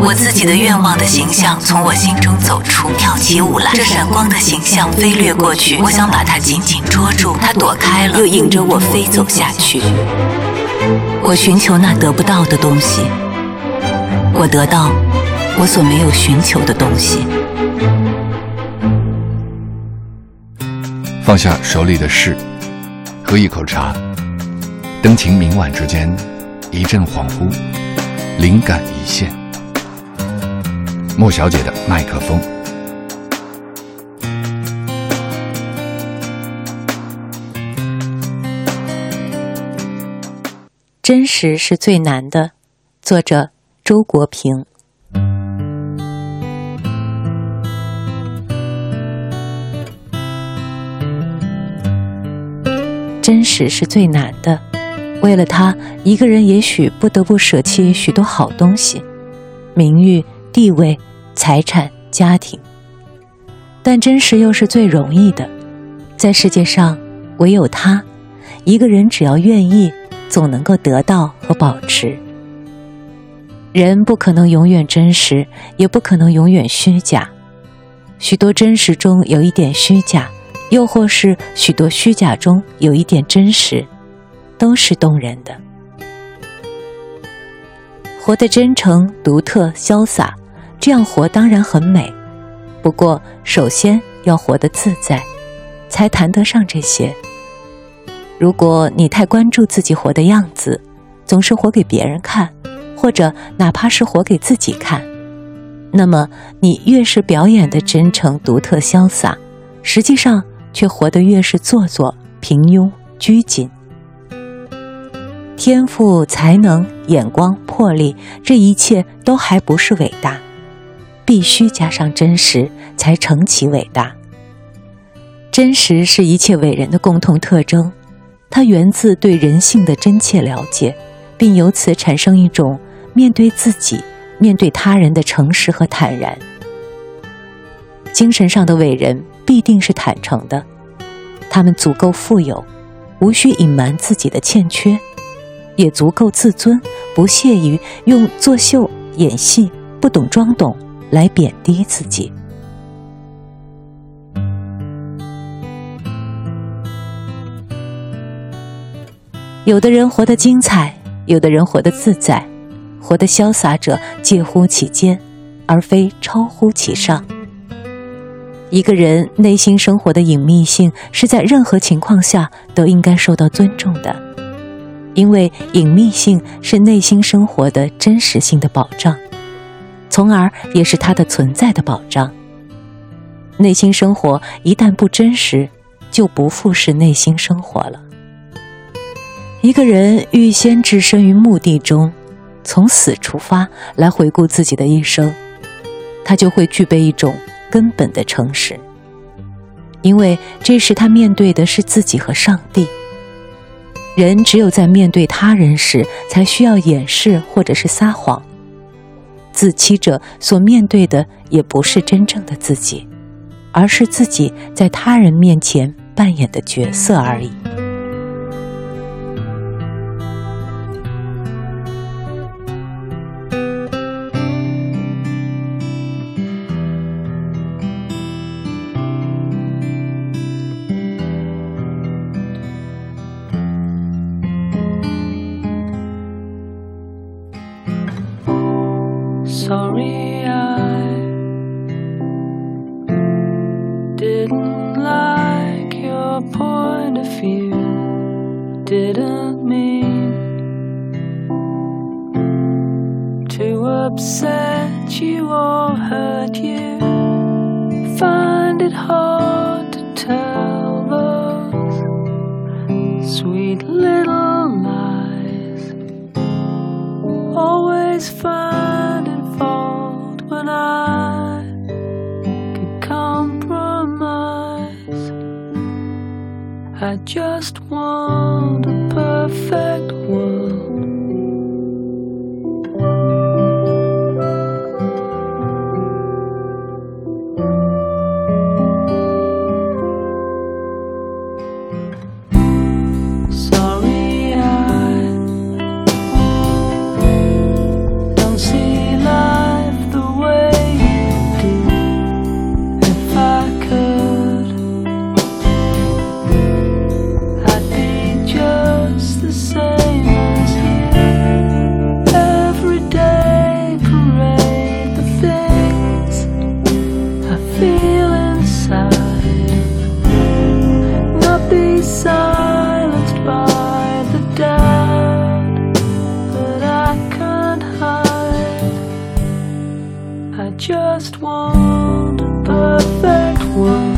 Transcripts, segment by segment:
我自己的愿望的形象从我心中走出，跳起舞来。这闪光的形象飞掠过去，我想把它紧紧捉住，它躲开了，又引着我飞走下去。我寻求那得不到的东西，我得到我所没有寻求的东西。放下手里的事，喝一口茶，灯情明晚之间，一阵恍惚，灵感一现。莫小姐的麦克风。真实是最难的，作者周国平。真实是最难的，为了他，一个人也许不得不舍弃许多好东西，名誉。地位、财产、家庭，但真实又是最容易的。在世界上，唯有他，一个人只要愿意，总能够得到和保持。人不可能永远真实，也不可能永远虚假。许多真实中有一点虚假，又或是许多虚假中有一点真实，都是动人的。活得真诚、独特、潇洒。这样活当然很美，不过首先要活得自在，才谈得上这些。如果你太关注自己活的样子，总是活给别人看，或者哪怕是活给自己看，那么你越是表演的真诚、独特、潇洒，实际上却活得越是做作、平庸、拘谨。天赋、才能、眼光、魄力，这一切都还不是伟大。必须加上真实，才成其伟大。真实是一切伟人的共同特征，它源自对人性的真切了解，并由此产生一种面对自己、面对他人的诚实和坦然。精神上的伟人必定是坦诚的，他们足够富有，无需隐瞒自己的欠缺，也足够自尊，不屑于用作秀、演戏、不懂装懂。来贬低自己。有的人活得精彩，有的人活得自在，活得潇洒者介乎其间，而非超乎其上。一个人内心生活的隐秘性，是在任何情况下都应该受到尊重的，因为隐秘性是内心生活的真实性的保障。从而也是他的存在的保障。内心生活一旦不真实，就不复是内心生活了。一个人预先置身于墓地中，从死出发来回顾自己的一生，他就会具备一种根本的诚实，因为这时他面对的是自己和上帝。人只有在面对他人时，才需要掩饰或者是撒谎。自欺者所面对的也不是真正的自己，而是自己在他人面前扮演的角色而已。Point you didn't mean to upset you or hurt you. Find it hard to tell those sweet little lies. Always find I just want a perfect world. world.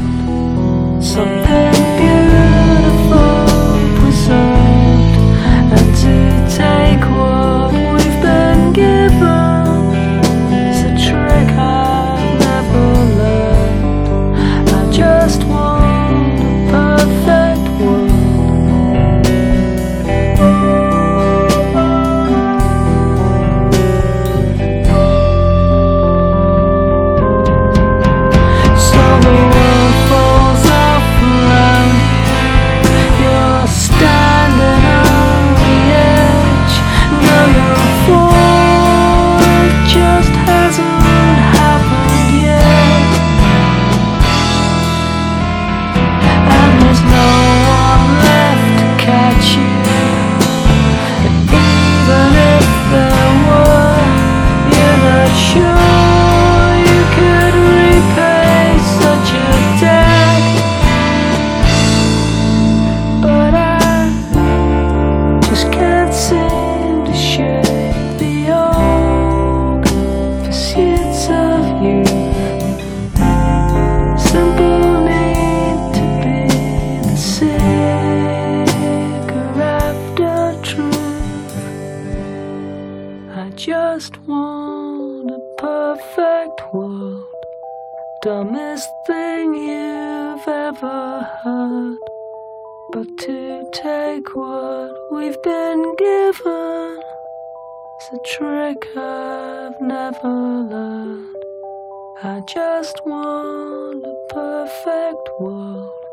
dumbest thing you've ever heard. But to take what we've been given is a trick I've never learned. I just want a perfect world.